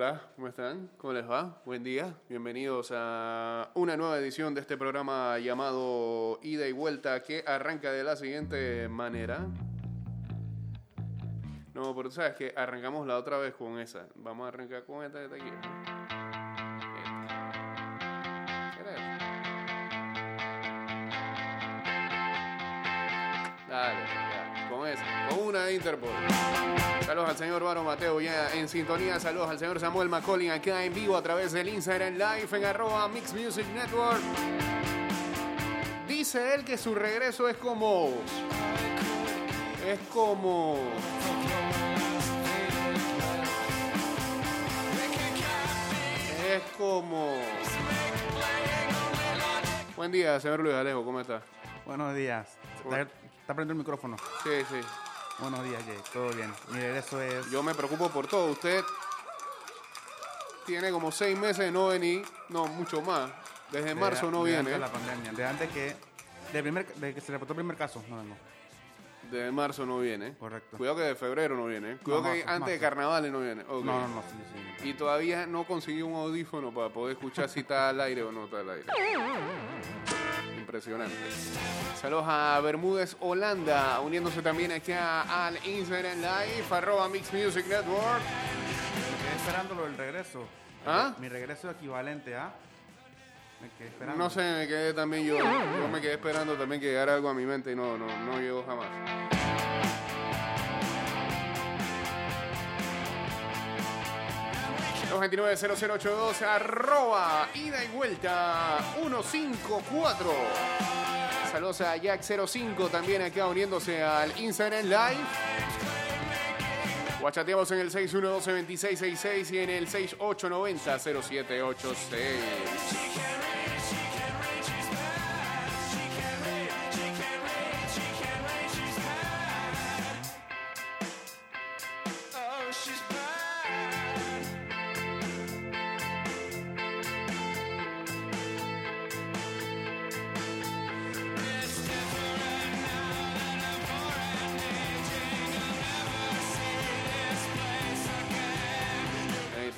Hola, ¿cómo están? ¿Cómo les va? Buen día. Bienvenidos a una nueva edición de este programa llamado Ida y Vuelta que arranca de la siguiente manera. No, pero tú sabes que arrancamos la otra vez con esa. Vamos a arrancar con esta de aquí. Una de Interpol. Saludos al señor Varo Mateo ya en sintonía. Saludos al señor Samuel McCollin acá en vivo a través del Instagram Live en arroba Mix Music Network. Dice él que su regreso es como... Es como... Es como... Buen día, señor Luis Alejo, ¿cómo está? Buenos días. Está, está el micrófono. Sí, sí. Buenos días, Jay. Todo bien. Mi regreso es. Yo me preocupo por todo. Usted tiene como seis meses de no venir, no, mucho más. Desde de- marzo no de viene. antes de la pandemia. De antes que. De, primer, de que se reportó el primer caso. No, no. Desde marzo no viene. Correcto. Cuidado que de febrero no viene. Cuidado que marzo, antes de carnavales no viene. Ok. No, no, no. Sí, sí. Y todavía no consiguió un audífono para poder escuchar si está al aire o no está al aire. Impresionante. Saludos a Bermúdez Holanda, uniéndose también aquí a- al Instagram Live, arroba Mix Music Network. Me quedé esperando lo del regreso. ¿Ah? Mi regreso equivalente a. Me quedé esperando. No sé, me quedé también yo. Yo me quedé esperando también que llegara algo a mi mente y no, no, no llegó jamás. Los 290082 arroba ida y vuelta 154. Saludos a Jack05 también acá uniéndose al Instagram Live. Guachateamos en el 612-2666 y en el 6890-0786.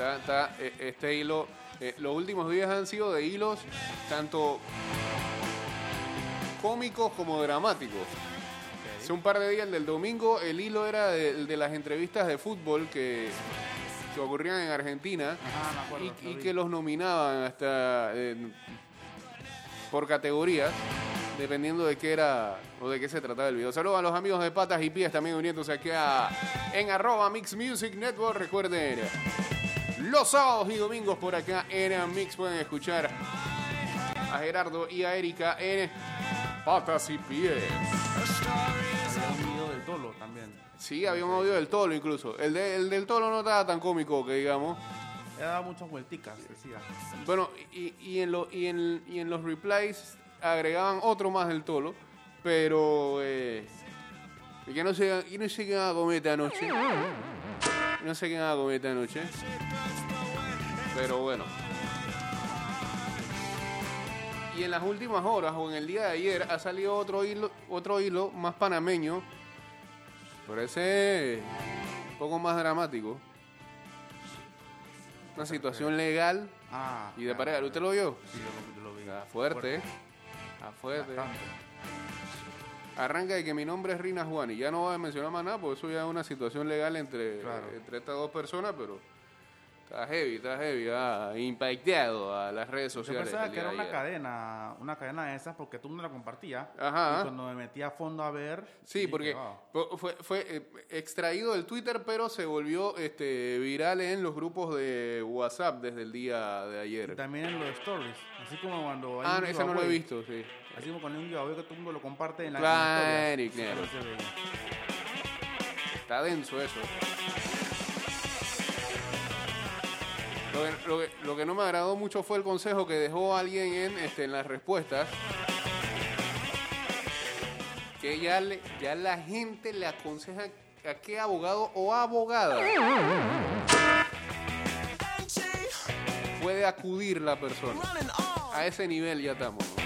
Está, está, eh, este hilo. eh, los últimos días han sido de hilos tanto cómicos como dramáticos. Hace un par de días, el del domingo, el hilo era de, las entrevistas de fútbol que, que ocurrían en Argentina Ajá, me acuerdo. y, lo y vi. que los nominaban hasta eh, por categorías, dependiendo de qué era o de qué se trataba el video. Saludos a los amigos de Patas y Pies también uniéndose aquí a, en arroba Mix Music Network. Recuerden, los sábados y domingos por acá en Mix pueden escuchar a Gerardo y a Erika en Patas y Pies. Había un video del Tolo también. Sí, había un audio del Tolo incluso. El, de- el del Tolo no estaba tan cómico que digamos. He dado muchas vuelticas, decía. Bueno, y, y en lo- y, en, y en los replies agregaban otro más del Tolo, pero eh, y que no sé, y no sé qué van a comer esta noche. No sé qué van a comer esta noche. Pero bueno. Y en las últimas horas o en el día de ayer ha salido otro hilo, otro hilo más panameño. Pero ese un poco más dramático. Una situación legal Ah. y de pareja. ¿Usted lo vio? Sí, yo lo, vi. Está fuerte, ¿eh? Está fuerte. Bastante. Arranca de que mi nombre es Rina Juan y ya no voy a mencionar más nada porque eso ya es una situación legal entre, Claro. entre estas dos personas, pero está heavy, está heavy, ha impactado a las redes Yo sociales. pensaba el que era una ayer. cadena, una cadena de esas porque tú no la compartías. Ajá. Y cuando me metí a fondo a ver. Sí, porque "Ah". fue, fue- fue, eh, extraído del Twitter, pero se volvió este, viral en los grupos de WhatsApp desde el día de Y ayer. también en los stories. Así como cuando hay Ah, un no, ese no lo he visto, sí. Así como cuando hay un giveaway que todo el mundo lo comparte en la Claro, claro. ve. Está denso eso. Lo que, no me agradó mucho fue el consejo que dejó alguien en, este, las respuestas. Que ya, le- la gente le aconseja a qué abogado o abogada puede acudir la persona. A ese nivel ya estamos. ¿no?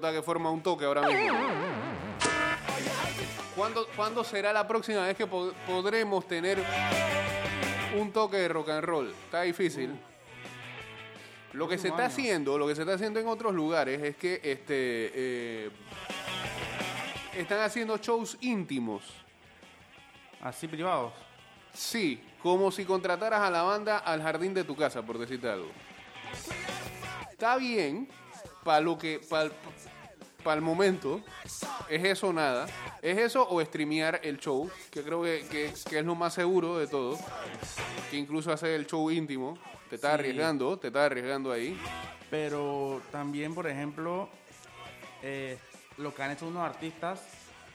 Que forma un toque ahora mismo. ¿Cuándo, cuándo será la próxima vez que pod- podremos tener un toque de rock and roll? Está difícil. Lo que se está haciendo, lo que se está haciendo en otros lugares es que este eh, están haciendo shows íntimos. Así privados. Sí, como si contrataras a la banda al jardín de tu casa, por decirte algo. Está bien, para lo que, para el momento, es eso o nada. Es eso o streamear el show, que creo que, que- que es lo más seguro de todo. Que incluso hacer el show íntimo, te estás Sí. arriesgando, te estás arriesgando ahí. Pero también, por ejemplo, eh, lo que han hecho unos artistas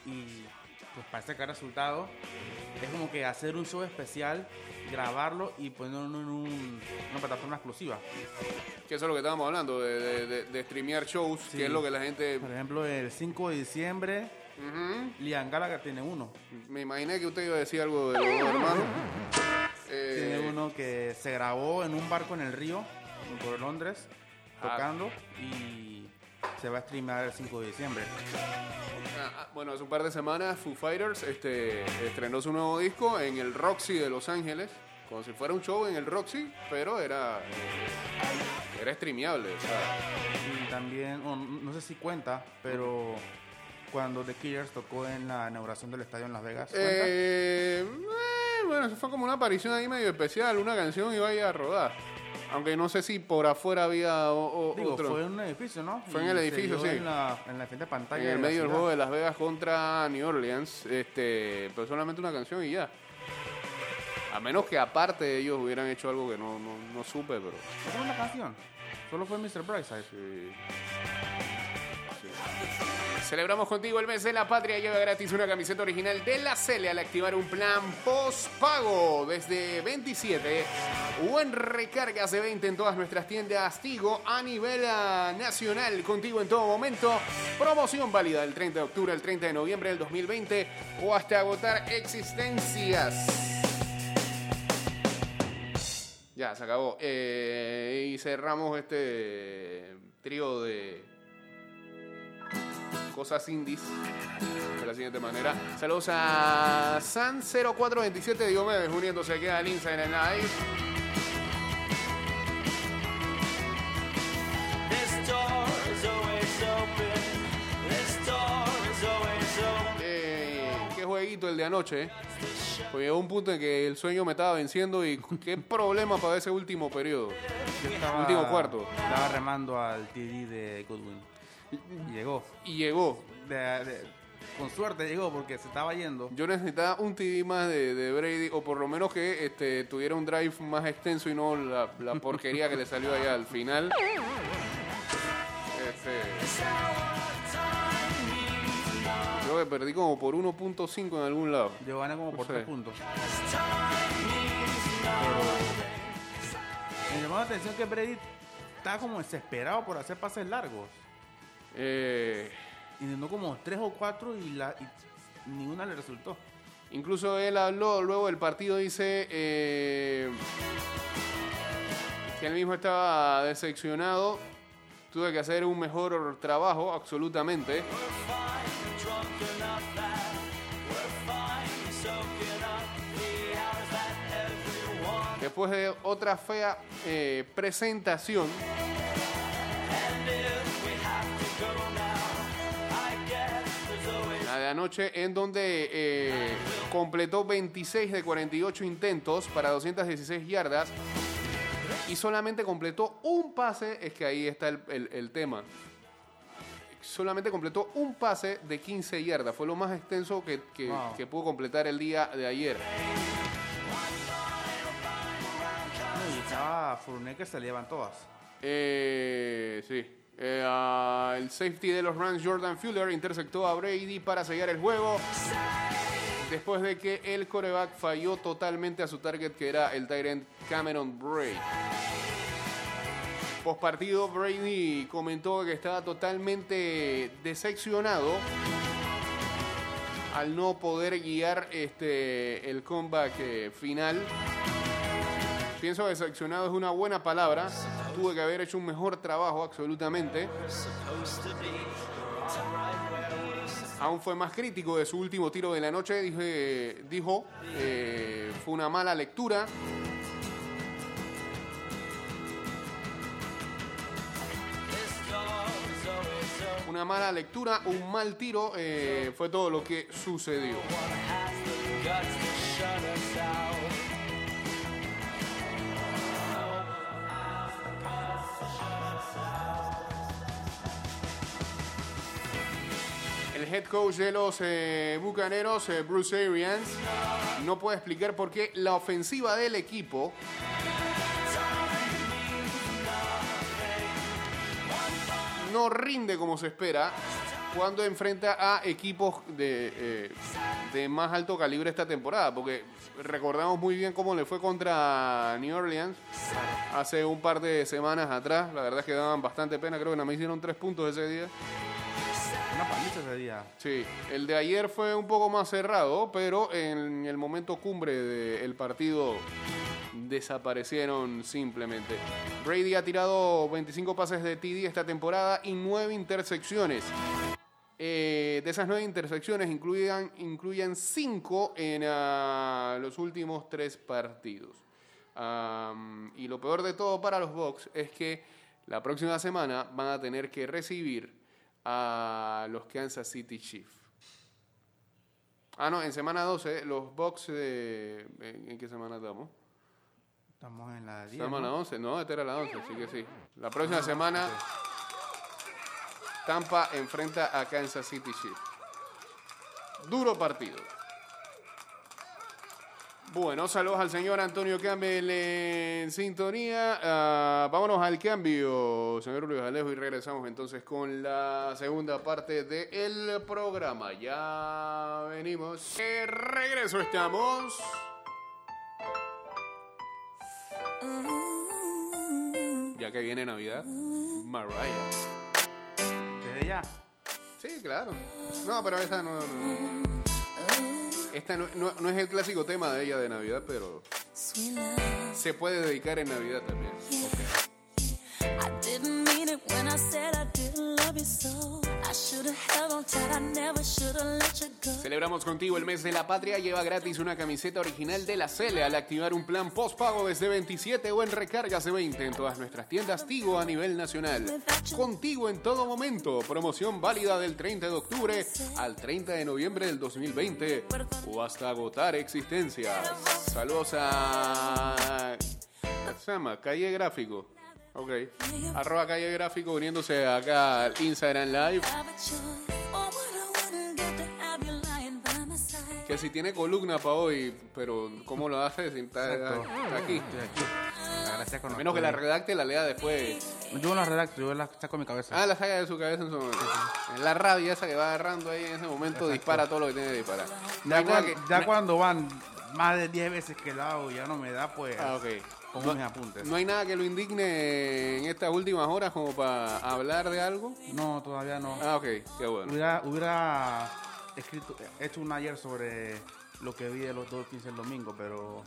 y pues parece que ha resultado es como que hacer un show especial, grabarlo y ponerlo en un- una plataforma exclusiva. Que eso es lo que estábamos hablando, de, de, de- de streamear shows, Sí. que es lo que la gente... Por ejemplo, el 5 de diciembre, Ujú. Liam Gallagher tiene uno. Me imaginé que usted iba a decir algo de los hermanos. Eh, Tiene uno que se grabó en un barco en el río, por Londres, Ah. tocando y se va a streamear el 5 de diciembre. Ah, ah, bueno, hace un par de semanas Foo Fighters este, estrenó su nuevo disco en el Roxy de Los Ángeles, como si fuera un show en el Roxy, pero era, era streameable. o sea, Y también, o no sé si cuenta, pero cuando The Killers tocó en la inauguración del estadio en Las Vegas, eh, eh, bueno, eso fue como una aparición ahí medio especial, una canción y vaya a rodar. Aunque no sé si por afuera había o- o- Digo, otro. fue en un edificio, ¿no? Fue en el edificio, sí. En la, en la de pantalla. en el de medio del juego de Las Vegas contra New Orleans, este, pero solamente una canción y ya. A menos que aparte de ellos hubieran hecho algo que no, no, no supe, pero... ¿No fue una canción? Solo fue Mr. Brightside. Sí. Sí. Celebramos contigo el mes de la patria. Lleva gratis una camiseta original de la Cele al activar un plan postpago desde 27 o en recargas de 20 en todas nuestras tiendas Tigo a nivel ah, nacional. Contigo en todo momento. Promoción válida del 30 de octubre al 30 de noviembre del 2020 o hasta agotar existencias. Ya, se acabó. Eh, y cerramos este trío de cosas indies de la siguiente manera. Saludos a San0427 Diomedes uniéndose aquí al Instagram Live. El de anoche. eh. Pues llegó un punto en que el sueño me estaba venciendo y qué problema para ese último periodo. Yo estaba- Último cuarto. Estaba remando al TD de Goodwin. Y llegó. Y llegó. De- de- con suerte llegó porque se estaba yendo. Yo necesitaba un TD más de, de Brady, o por lo menos que este, tuviera un drive más extenso y no la, la porquería que le salió allá al final. Este, creo que perdí como por 1.5 en algún lado. Yo gané como por Sí. tres puntos. Pero me llamó la atención que Brady estaba como desesperado por hacer pases largos. Eh, Intentó como tres o cuatro y, la, y ninguna le resultó. incluso él habló luego del partido, dice eh, que él mismo estaba decepcionado. Tuve que hacer un mejor trabajo, absolutamente. Después de otra fea eh, presentación, anoche, en donde eh, completó 26 de 48 intentos para 216 yardas y solamente completó un pase, es que ahí está el, el- el tema. Solamente completó un pase de 15 yardas, fue lo más extenso que, que- Wow. que pudo completar el día de ayer. Y estaba que se le llevan todas. Eh, sí. Eh, el safety de los Rams, Jordan Fuller, interceptó a Brady para sellar el juego. Después de que el coreback falló totalmente a su target, que era el Tyrant Cameron Bray. Post partido, Brady comentó que estaba totalmente decepcionado al no poder guiar este, el comeback eh, final. Pienso decepcionado es una buena palabra. tuve que haber hecho un mejor trabajo, absolutamente. Aún fue más crítico de su último tiro de la noche, dije- dijo, eh, fue una mala lectura. Una mala lectura, un mal tiro, eh, fue todo lo que sucedió. Head coach de los eh, Bucaneros, eh, Bruce Arians, no puede explicar por qué la ofensiva del equipo no rinde como se espera cuando enfrenta a equipos de, eh, de más alto calibre esta temporada. Porque recordamos muy bien cómo le fue contra New Orleans hace un par de semanas atrás. La verdad es que daban bastante pena. Creo que nada más hicieron tres puntos ese día. Una ese día. Sí, el de ayer fue un poco más cerrado, pero en el momento cumbre del partido desaparecieron simplemente. Brady ha tirado 25 pases de TD esta temporada y 9 intersecciones. Eh, de esas 9 intersecciones incluyen, incluyen 5 en ah, los últimos 3 partidos. Y lo peor de todo para los Bucks es que la próxima semana van a tener que recibir a los Kansas City Chiefs. Ah, no, en semana 12, los Bucks de... ¿En, qué semana estamos? Estamos en la 10. Semana ¿no? 11, no, esta era la 11, así que sí. La próxima semana, Tampa enfrenta a Kansas City Chiefs. Duro partido. Bueno, saludos al señor Antonio Campbell en sintonía. Ah, vámonos al cambio, señor Luis Alejo, y regresamos entonces con la segunda parte del programa. Ya venimos. De regreso estamos. Ya que viene Navidad, Mariah. Desde ya. Sí, claro. No, pero esta no. no. Esta no, no- no es el clásico tema de ella de Navidad, pero se puede dedicar en Navidad también. Celebramos contigo el mes de la patria. Lleva gratis una camiseta original de la Cele al activar un plan postpago desde 27 o en recargas de 20 en todas nuestras tiendas Tigo a nivel nacional. Contigo en todo momento. Promoción válida del 30 de octubre al 30 de noviembre del 2020 o hasta agotar existencias. Saludos a. ¿Cómo se llama? Calle Gráfico. Ok. Arroba Calle Gráfico uniéndose acá al Instagram Live. Que si tiene columna para hoy, pero ¿cómo lo hace? Si está, aquí. Estoy aquí. La con A menos que la redacte, la lea después. Yo no la redacto, yo la saco en mi cabeza. Ah, la saca de su cabeza en su momento. En la rabia esa que va agarrando ahí en ese momento, dispara todo lo que tiene que disparar. Ya que- cuando van más de 10 veces que lo hago y ya no me da, pues Ah, ok. Pongo No- mis apuntes. No hay nada que lo indigne en estas últimas horas como para hablar de algo. No, todavía no. Ah, ok, qué bueno. Hubiera, hubiera escrito, hecho un ayer sobre lo que vi de los Dolphins el domingo, pero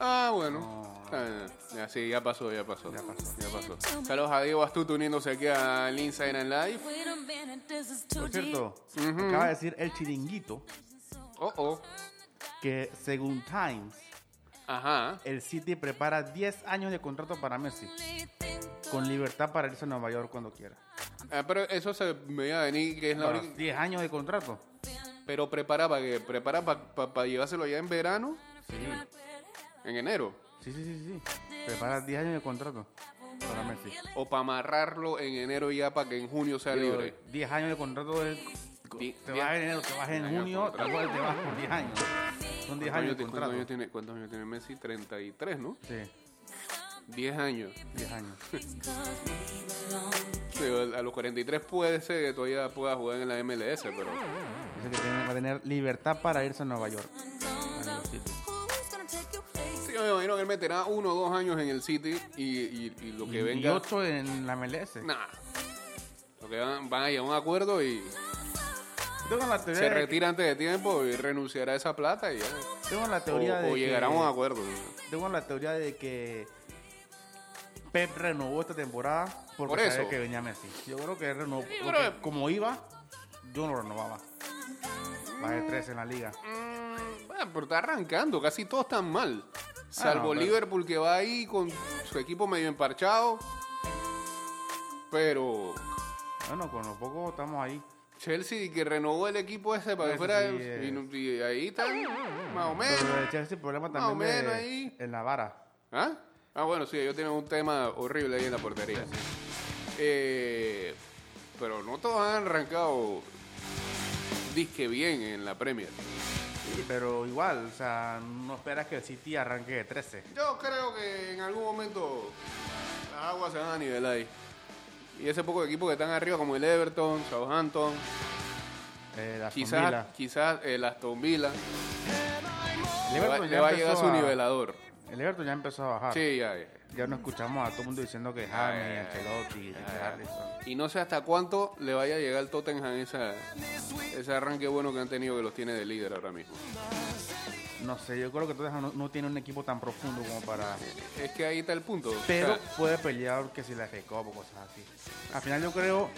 Ah, bueno. No. Bien. Ya, sí, ya pasó, ya pasó. Ya pasó. Ya pasó. Saludos a Diego Astuto uniéndose aquí al Instagram Live. Wait a minute, this is too por cierto, acaba de decir el chiringuito Oh, oh. que según Times, Ajá. el City prepara 10 años de contrato para Messi, con libertad para irse a Nueva York cuando quiera. Ah, pero eso se veía venir que es la Para única- 10 años de contrato. Pero prepara para que prepara para llevárselo ya en verano, Sí, en enero, sí, sí, sí. sí. Prepara 10 años de contrato para Messi. o para amarrarlo en enero ya para que en junio sea Digo, libre. 10 años de contrato es... Di- Te vas en enero, te vas en años de junio, contrato. te vas por 10 años. Son 10 ¿Cuántos años de ti- ¿Cuántos años tiene, cuántos años tiene Messi? 33, ¿no? Sí, 10 años. 10 años. A los 43 puede ser que todavía pueda jugar en la MLS, pero Dice que tiene- va a tener libertad para irse a Nueva York. Sí, me imagino que él meterá uno o dos años en el City y, y- y lo que Y- venga... Y 8 en la MLS. Nah. Lo que van, van a llegar a un acuerdo y Tengo la teoría, se de que- retira antes de tiempo y renunciará a esa plata y ya. tengo la O, teoría de o que- llegará a un acuerdo. Tengo la teoría de que Pep renovó esta temporada porque Por sabía eso. que venía Messi. Yo creo que renovó. Sí, porque pero- como iba, yo no renovaba. Bajé 3 en la liga. Mm, bueno, pero está arrancando, casi todos están mal. Salvo pero- Liverpool que va ahí con su equipo medio emparchado. Pero Bueno, con lo poco estamos ahí. Chelsea que renovó el equipo ese para que fuera. sí y, es. no- y ahí están, más o menos. el Chelsea el problema Más o menos de- ahí. en la vara. ¿Ah? Ah, bueno, sí, ellos tienen un tema horrible ahí en la portería. Eh, pero no todos han arrancado disque bien en la Premier. Sí, pero igual, o sea, no esperas que el City arranque de 13. Yo creo que en algún momento las aguas se van a nivelar ahí. Y ese poco de equipos que están arriba, como el Everton, Southampton, Eh, la quizás, quizás el Aston Villa, le va, le a llegar su a- nivelador. El Everton ya empezó a bajar. Sí, ya, ya. Ya no escuchamos a todo el mundo diciendo que James, ya. Ancelotti, que ya. Alisson. Y no sé hasta cuánto le vaya a llegar al Tottenham esa, ese arranque bueno que han tenido que los tiene de líder ahora mismo. No sé, yo creo que Tottenham no, no tiene un equipo tan profundo como para... Es que ahí está el punto. O Pero sea, puede pelear que si la Cup o cosas así. Al final yo creo...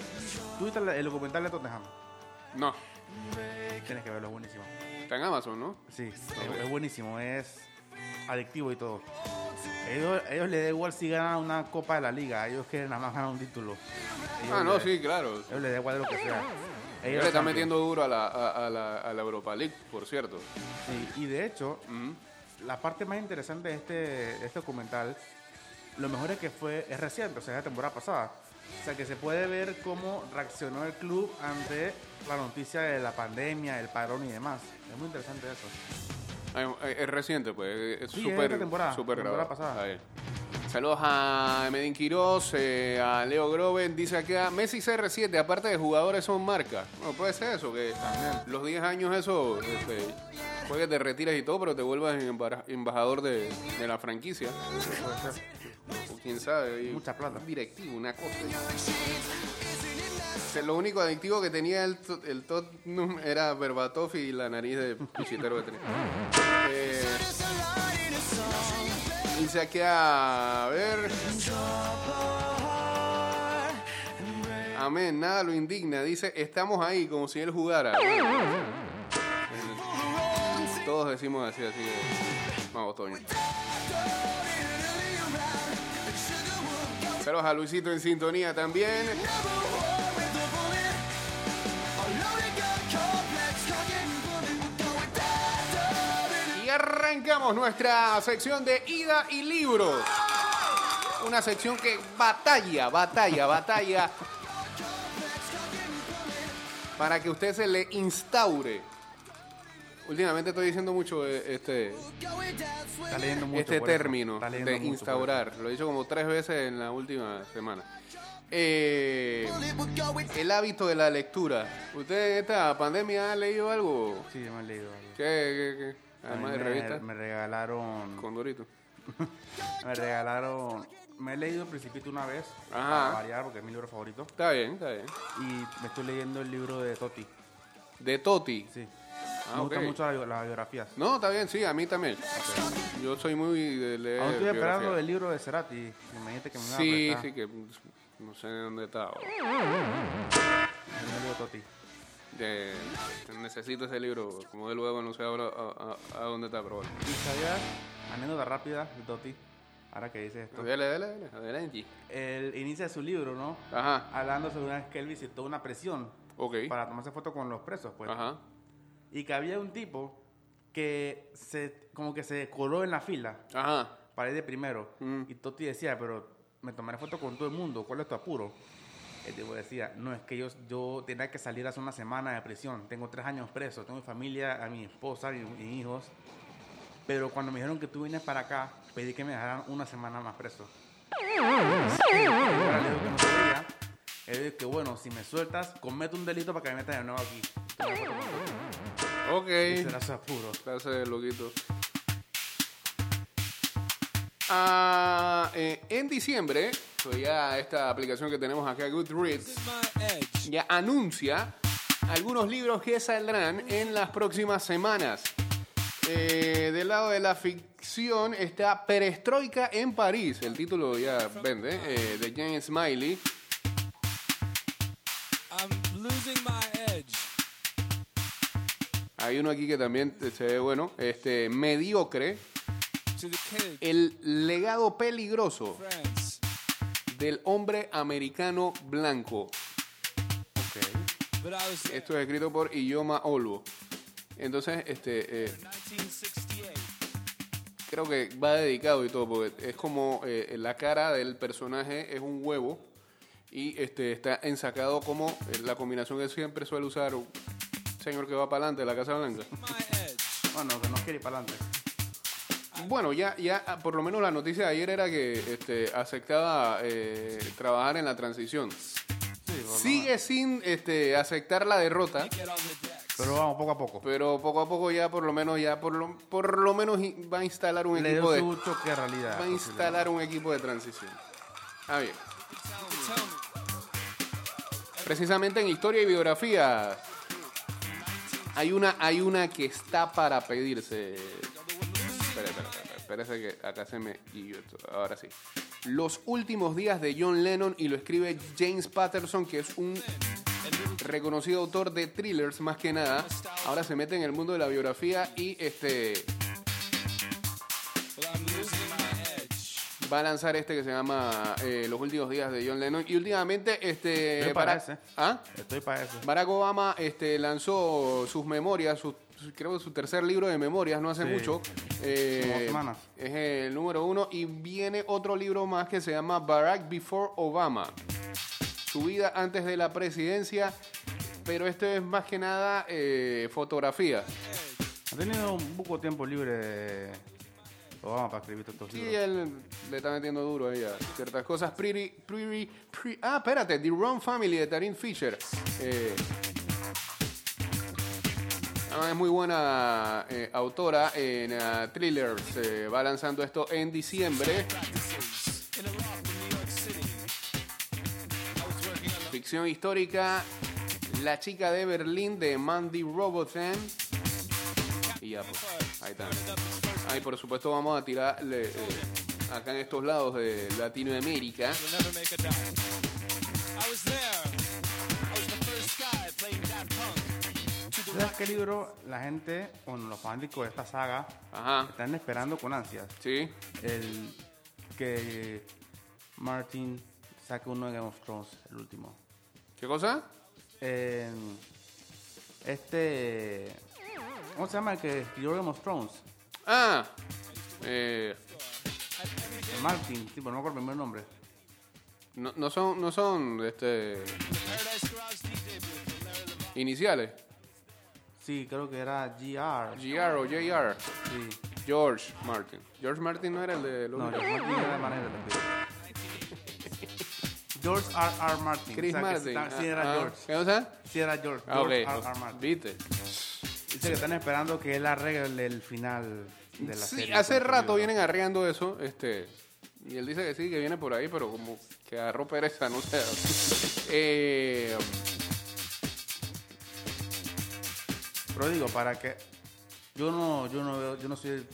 ¿Tú viste el, documental de Tottenham? no, Tienes que verlo, es buenísimo. está en Amazon, ¿no? Sí, es, es buenísimo, es adictivo y todo. Ellos, ellos les da igual si ganan una copa de la liga, ellos quieren nada más ganar un título. Ellos Ah, no, les- sí, claro. Ellos les da igual de lo que sea. Ellos le está Champions. metiendo duro a la, a, a la, a la Europa League, por cierto. Sí, y de hecho, la parte más interesante de este, de este documental, lo mejor es que fue, es reciente, o sea, es de temporada pasada. O sea, que se puede ver cómo reaccionó el club ante la noticia de la pandemia, el parón y demás. Es muy interesante eso. Ah, Es, es reciente, pues. Es Sí, es súper esta temporada, súper temporada pasada. Ahí. Saludos a Medin Quiroz, eh, a Leo Groven. Dice acá, Messi CR7, aparte de jugadores, son marcas. No, puede ser eso, que los 10 años eso, este, puede que te retires y todo, pero te vuelvas embajador de, de la franquicia. Puede ser. O quién sabe. Mucha plata. un directivo, una cosa. O sea, lo único adictivo que tenía el, el Tottenham era Berbatov y la nariz de pichitero que tenía. Eh, dice aquí a ver. Amén, nada lo indigna. Dice, estamos ahí como si él jugara. Todos decimos así, así. Vamos, Toño. Saludos a Luisito en sintonía también. Arrancamos nuestra sección de ida y libros. Una sección que batalla, batalla, batalla. Para que usted se le instaure. Últimamente estoy diciendo mucho eh, este, Está leyendo mucho. este por eso. término Está leyendo de mucho instaurar. Lo he dicho como tres veces en la última semana. Eh, el hábito de la lectura. ¿Usted en esta pandemia ha leído algo? Sí, me he leído algo. ¿Qué? qué- qué? Además de me, revistas. me regalaron. Con Dorito. Me regalaron. Me he leído Principito una vez. Ajá. Para variar, porque es mi libro favorito. Está bien, está bien. Y me estoy leyendo el libro de Toti. De Toti. Sí. Ah, me gustan mucho las, biografías. No, está bien, sí, a mí también. Yo soy muy de leer. Aún estoy esperando el libro de Cerati. Que me dijiste que me Sí, sí, que no sé dónde está. El libro de Toti. De- necesito ese libro, como de luego no sé ahora a, a- a dónde está, pero bueno. Y sabías, anécdota rápida de Toti. Ahora que dices esto. Dale, dale, dale, adelante. Él inicia su libro, ¿no? Ajá, Hablando sobre una vez que él visitó una prisión ok. para tomarse foto con los presos, pues. Ajá. Y que había un tipo que se, como que se coló en la fila Ajá. para ir de primero. Mm. Y Toti decía, pero me tomaré foto con todo el mundo, ¿cuál es tu apuro? El tipo decía, no, es que yo, yo tenía que salir hace una semana de prisión, tengo tres años preso, tengo mi familia, a mi esposa, mi, mis hijos. Pero cuando me dijeron que tú vienes para acá, pedí que me dejaran una semana más preso. Él que bueno, si me sueltas, comete un delito para que me metas de nuevo aquí. Ok. Y será su apuro. De loquito. Ah, eh, en diciembre, pues ya esta aplicación que tenemos acá, Goodreads, ya anuncia algunos libros que saldrán en las próximas semanas. Eh, del lado de la ficción está Perestroika en París. El título ya vende. eh, de James Smiley. Hay uno aquí que también se ve bueno. Este, mediocre. El legado peligroso del hombre americano blanco. Esto es escrito por Iyoma Olvo. Entonces, este, eh, 1968. creo que va dedicado y todo, porque es como eh, la cara del personaje es un huevo y este está ensacado como eh, la combinación que siempre suele usar un señor que va para adelante de la Casa Blanca. Bueno, que no quiere ir para adelante. Bueno, ya, ya ah, por lo menos la noticia de ayer era que este, aceptaba eh, trabajar en la transición. Sí, Sigue sin este, aceptar la derrota. Pero vamos poco a poco. pero poco a poco ya por lo menos ya por lo, por lo menos va a instalar un Le equipo de choque realidad. va a instalar un equipo de transición. Ah, bien. Precisamente en historia y biografía hay una, hay una que está para pedirse. Espérese que acá se me. ahora sí. Los últimos días de John Lennon y lo escribe James Patterson, que es un reconocido autor de thrillers más que nada. Ahora se mete en el mundo de la biografía y este va a lanzar este que se llama eh, Los últimos días de John Lennon. Y últimamente este Estoy para Barack- ese. ¿Ah? Estoy para eso. Barack Obama este, lanzó sus memorias, su- su- creo que su tercer libro de memorias, no hace Sí. mucho. Eh, es el número uno. Y viene otro libro más que se llama Barack Before Obama. Su vida antes de la presidencia. Pero esto es más que nada eh, fotografía. Ha tenido un poco de tiempo libre de Obama para escribir estos Sí, libros. él le está metiendo duro a ciertas cosas. Pretty, pretty, pretty- ah, espérate, The Wrong Family de Taryn Fisher. Eh, es muy buena eh, autora en ah, thrillers. Va lanzando esto en diciembre. Ficción histórica. La chica de Berlín de Mandy Robotham. Y ya, pues, ahí está. Ahí, por supuesto, vamos a tirarle eh, acá en estos lados de Latinoamérica. ¿Sabes qué libro la gente, bueno, los fanáticos de esta saga, Ajá, están esperando con ansias? sí. El que Martin saque uno de Game of Thrones, el último. ¿Qué cosa? Eh, este. ¿Cómo se llama el que escribió Game of Thrones? Ah, eh, Martin, pero no me acuerdo el primer nombre. no, no son, no son este, iniciales. Sí, creo que era GR. GR o JR. Sí. George Martin. George Martin no era el de los No, George Martin era de manera. George R. R. Martin. Chris O sea, que Martin. Sí, ta- sí Ah, era ah, George. ¿Qué cosa? Sí era George. Ah, George ok. R. R. Martin. ¿Viste? Dice que están esperando que él arregle el final de la Sí, serie. hace con su rato vienen arreando eso, este, y él dice que sí, que viene por ahí, pero como que agarró pereza, no sé. Eh, Pero digo, para que. Yo no, yo no veo, yo no soy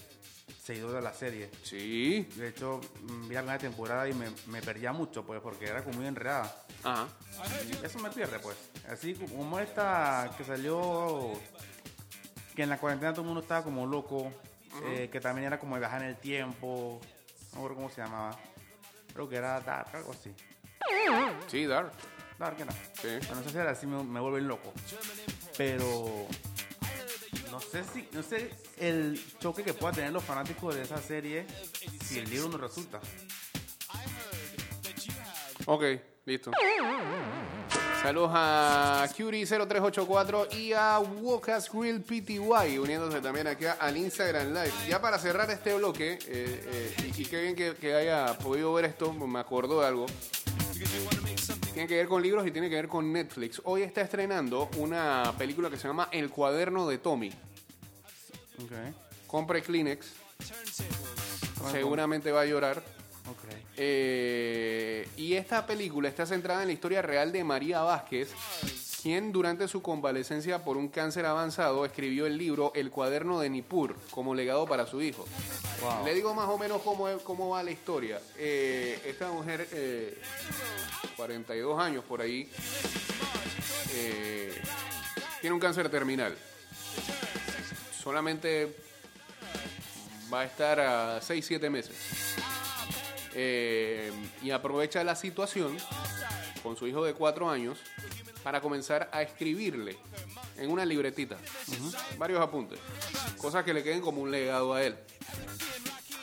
seguidor de la serie. sí, De hecho, mm, vi la primera temporada y me, me perdía mucho, pues, porque era como muy enredada. ajá. Y Eso me pierde, pues. Así como esta que salió, que en la cuarentena todo el mundo estaba como loco, eh, que también era como de viajar en el tiempo, no me acuerdo cómo se llamaba. Creo que era Dark, algo así. Sí, Dark. Dark era. Sí. Bueno, no sé si era así, me, me vuelven loco. Pero no sé si, no sé el choque que pueda tener los fanáticos de esa serie si el libro no resulta. Ok, listo. Saludos a Curie0384 y a Wocas Grill PTY, uniéndose también aquí al Instagram Live. Ya para cerrar este bloque, eh, eh, y, y qué bien que, que haya podido ver esto, me acordó de algo. Tiene que ver con libros y tiene que ver con Netflix. Hoy está estrenando una película que se llama El cuaderno de Tommy. Okay. Compre Kleenex, seguramente va a llorar. Eh, y esta película está centrada en la historia real de María Vázquez, quien durante su convalecencia por un cáncer avanzado escribió el libro El cuaderno de Nippur como legado para su hijo. Wow. Le digo más o menos cómo, cómo va la historia. Eh, esta mujer, eh, 42 años por ahí, eh, tiene un cáncer terminal. Solamente va a estar a 6-7 meses. Eh, y aprovecha la situación con su hijo de 4 años para comenzar a escribirle en una libretita varios apuntes, cosas que le queden como un legado a él.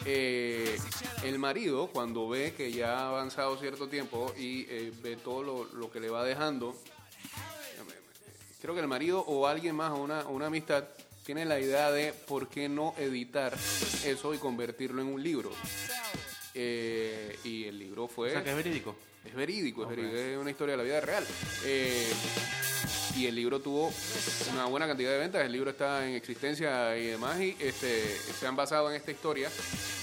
Eh, el marido, cuando ve que ya ha avanzado cierto tiempo y eh, ve todo lo, lo que le va dejando, creo que el marido o alguien más o una, o una amistad tiene la idea de por qué no editar eso y convertirlo en un libro. Eh, y el libro fue... O sea, que es verídico. Es verídico, es verídico, es una historia de la vida real. Eh, y el libro tuvo una buena cantidad de ventas, el libro está en existencia y demás, y este, se han basado en esta historia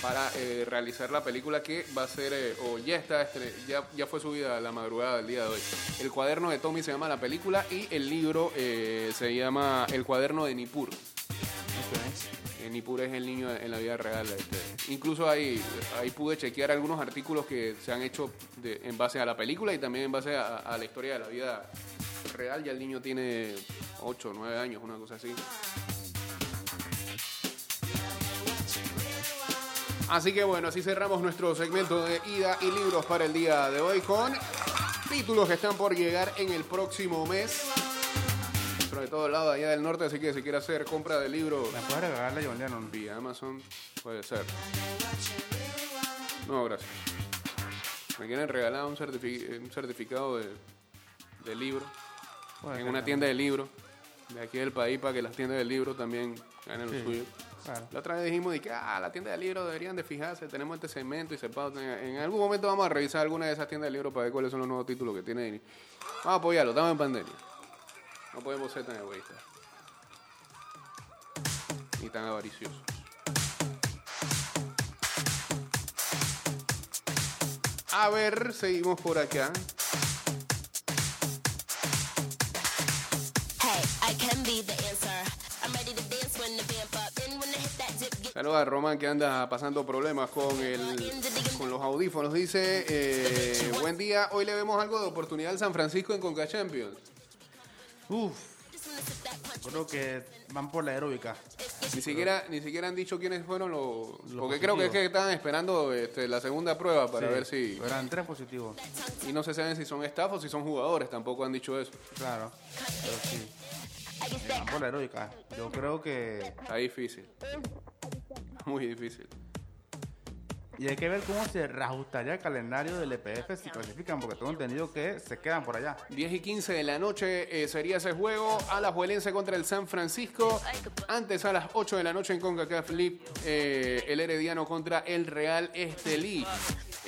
para eh, realizar la película que va a ser, eh, o ya está, estre- ya, ya fue subida a la madrugada del día de hoy. El cuaderno de Tommy se llama la película y el libro eh, se llama El cuaderno de Nippur. Eh, Nippur es el niño en la vida real. este. Incluso ahí, ahí pude chequear algunos artículos que se han hecho en base a la película y también en base a, a la historia de la vida real. Ya el niño tiene 8 o 9 años, una cosa así. Así que bueno, así cerramos nuestro segmento de ida y libros para el día de hoy con títulos que están por llegar en el próximo mes. Sobre todo el lado de allá del norte, así que si quiere hacer compra de libros ¿Me puedes regalarle a John vía Amazon, puede ser. No, gracias. Me quieren regalar un, certifi- un certificado de, de libro Puede en una también. tienda de libros de aquí del país para que las tiendas de libros también ganen Sí. lo suyo. Claro. La otra vez dijimos de que ah, la tienda de libros deberían de fijarse, tenemos este segmento y se pauta. En algún momento vamos a revisar alguna de esas tiendas de libros para ver cuáles son los nuevos títulos que tienen. Vamos a apoyarlo, estamos en pandemia. No podemos ser tan egoístas. Ni tan avariciosos. A ver, seguimos por acá. Saludos a Román que anda pasando problemas con, el, con los audífonos. Dice, eh, buen día, hoy le vemos algo de oportunidad al San Francisco en Conca Champions. Uf. Creo que van por la aeróbica. Ni siquiera, ni siquiera han dicho quiénes fueron los... Los porque creo que es que estaban esperando este, la segunda prueba para Sí, ver si... Eran tres positivos. Y no se saben si son staff o si son jugadores, tampoco han dicho eso. Claro. Pero sí. Van por la aeróbica. Yo creo que. Está difícil. Muy difícil. Y hay que ver cómo se reajustaría el calendario del EPF si clasifican, porque tengo entendido que se quedan por allá. 10 y 15 de la noche eh, sería ese juego. Alajuelense contra el San Francisco. Antes a las 8 de la noche en CONCACAF League, eh, el Herediano contra el Real Estelí.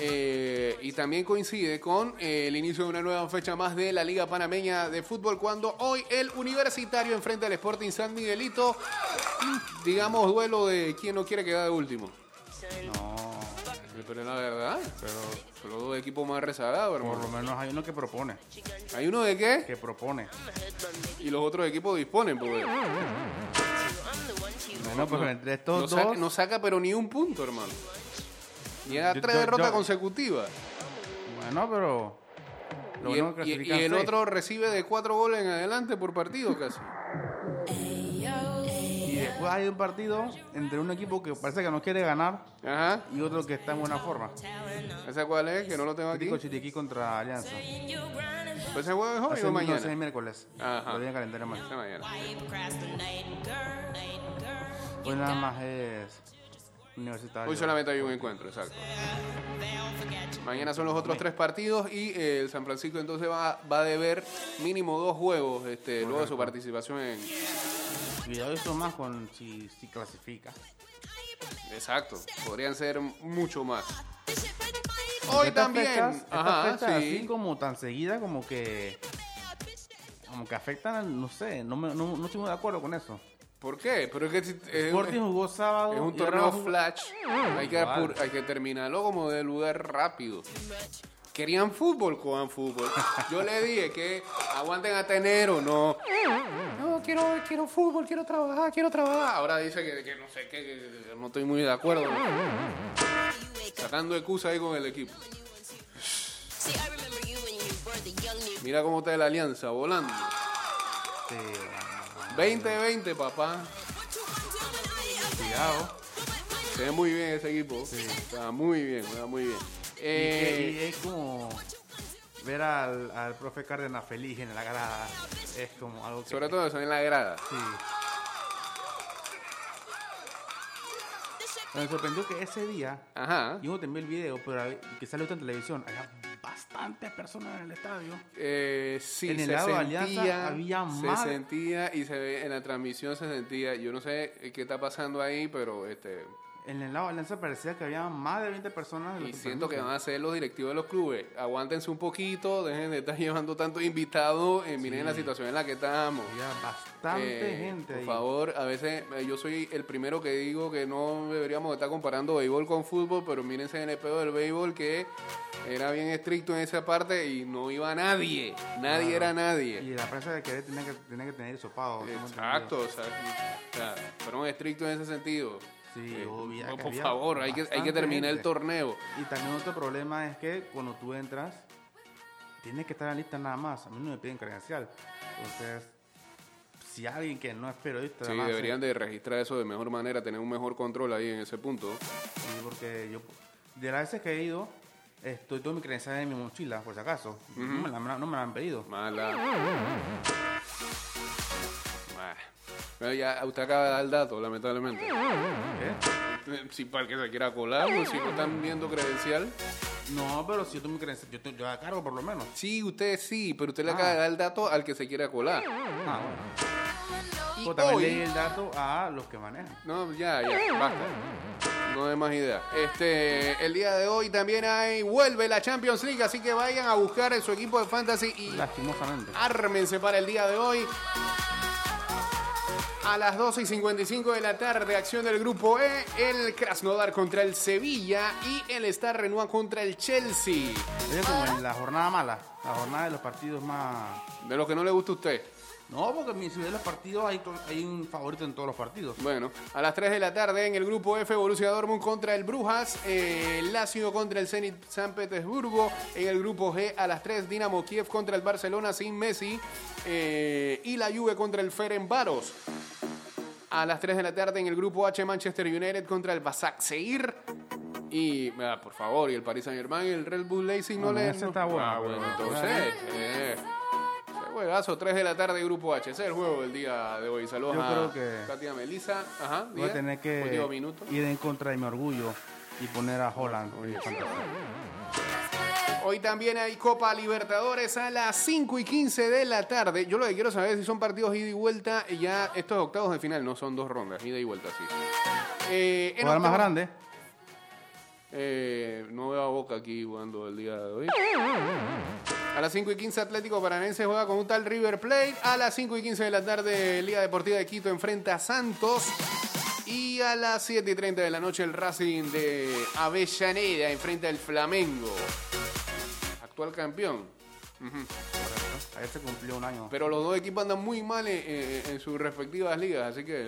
Eh, y también coincide con eh, el inicio de una nueva fecha más de la Liga Panameña de Fútbol cuando hoy el Universitario enfrenta al Sporting San Miguelito. Digamos duelo de quien no quiere quedar de último. No, Pero la verdad, pero son los dos equipos más rezagados, por lo hermano. menos hay uno que propone. ¿Hay uno de qué? Que propone. Y los otros equipos disponen, porque... Bueno, pues entre estos No dos. saca, no saca pero ni un punto, hermano. Llega a tres yo- derrotas yo- consecutivas. Bueno, pero. Lo Y, el, y- y otro recibe de cuatro goles en adelante por partido casi. Después hay un partido entre un equipo que parece que no quiere ganar Ajá. y otro que está en buena forma. ¿Esa cuál es? Que no lo tengo aquí. Tico Chiriquí contra Alianza. ¿Pues ese juego es hoy o no, ese mañana? miércoles. Ajá. Lo en calendario más. Ese mañana. Hoy nada más es universitario. Hoy solamente hay un encuentro, exacto. Mañana son los otros tres partidos y eh, el San Francisco entonces va, va a deber mínimo dos juegos este, luego de su participación en... Cuidado eso más con si, si clasifica. Exacto, podrían ser mucho más. Hoy estas también. fechas- estas Ajá, fechas sí. así como tan seguida como que como que afectan, no sé, no, me, no, no estoy muy de acuerdo con eso. ¿Por qué? Pero es que si- es, Sporting jugó sábado. es un torneo flash. Hay que, hay que terminarlo como de lugar rápido. Querían fútbol, cojan fútbol. Yo le dije que aguanten hasta enero, no. No, quiero, quiero fútbol, quiero trabajar, quiero trabajar. Ahora dice que, que no sé qué, que- que no estoy muy de acuerdo. Sacando excusa ahí con el equipo. Mira cómo está la alianza, volando. Sí, 2020, papá. cuidado. Se ve muy bien ese equipo. Está muy bien, está muy bien. Y, Eh, y es como ver al, al profe Cárdenas feliz en la grada. Es como algo que. sobre todo eso en la grada. Sí. Me sorprendió que ese día, Ajá. yo no te envié el video, pero que salió en televisión, había bastantes personas en el estadio. Eh, sí, En el se lado de sentía, Alianza había se más- sentía y se ve en la transmisión se sentía. Yo no sé qué está pasando ahí, pero este En el lado de Alianza parecía que había más de 20 personas. de y siento que van a ser los directivos de los clubes. Aguántense un poquito, dejen de estar llevando tantos invitados. eh, miren la situación en la que estamos. Había bastante Eh, gente por ahí. favor, a veces eh, yo soy el primero que digo que no deberíamos estar comparando béisbol con fútbol, pero mírense en el pedo del béisbol que era bien estricto en esa parte y no iba nadie. Nadie era nadie. Y la prensa de Querétaro tenía que, tenía que tener tengo Exacto, o sea, o sea, fueron estrictos en ese sentido. Sí, Eh, por favor, hay que, hay que terminar el torneo. Y también otro problema es que cuando tú entras, tienes que estar en la lista nada más. A mí no me piden credencial. Entonces, si alguien que no es periodista, Sí, además, deberían eh, de registrar eso de mejor manera, tener un mejor control ahí en ese punto. sí, porque yo, de las veces que he ido, estoy todo mi credencial en mi mochila, por si acaso. no, me la, no me la han pedido. Mala. Ah. Ya usted acaba de dar el dato, lamentablemente. ¿Qué? Si para el que se quiera colar, pues, si no están viendo credencial. No, pero si yo tengo mi credencial, yo, te- yo la cargo por lo menos. Sí, usted sí, pero usted le Ah. acaba de dar el dato al que se quiera colar. Ah, bueno. Y Pues también hoy- leí el dato a los que manejan. No, ya, ya, basta. No hay más idea. Este, el día de hoy también hay, vuelve la Champions League, así que vayan a buscar en su equipo de fantasy y Lastimosamente. ármense para el día de hoy. A las 12 y 55 de la tarde, acción del grupo E, el Krasnodar contra el Sevilla y el Star Renoir contra el Chelsea. Es como en la jornada mala, la jornada de los partidos más... De lo que no le gusta a usted. No, porque en mi ciudad de los partidos hay, hay un favorito en todos los partidos. Bueno, a las 3 de la tarde en el grupo F, Borussia Dortmund contra el Brujas, eh, Lazio contra el Zenit San Petersburgo. En el grupo G, a las 3, Dinamo Kiev contra el Barcelona sin Messi. eh, y la Juve contra el Ferencváros. A las 3 de la tarde en el grupo H, Manchester United contra el Basak Seir. Y, ah, por favor, y el Paris Saint Germain y el Red Bull Leipzig no le. ese está bueno, Ah, bueno, entonces. eh, ese juegazo, 3 de la tarde, grupo H. Ese es el juego del día de hoy. Saludos Yo a creo que- Katia Melissa. Ajá, Voy a tener que ir en contra de mi orgullo y poner a Holland. en fantasía. Hoy también hay Copa Libertadores a las 5 y 15 de la tarde. Yo lo que quiero saber es si son partidos ida y vuelta. Ya estos octavos de final no son dos rondas, ida y vuelta, sí. Eh, en Jugar más grande. Eh, no veo a Boca aquí jugando el día de hoy. A las 5 y 15 Atlético Paranense juega con un tal River Plate. A las 5 y 15 de la tarde Liga Deportiva de Quito enfrenta a Santos. Y a las 7 y 30 de la noche el Racing de Avellaneda enfrenta al Flamengo. Actual campeón. Ayer se cumplió un año. Pero los dos equipos andan muy mal en, en- en sus respectivas ligas, así que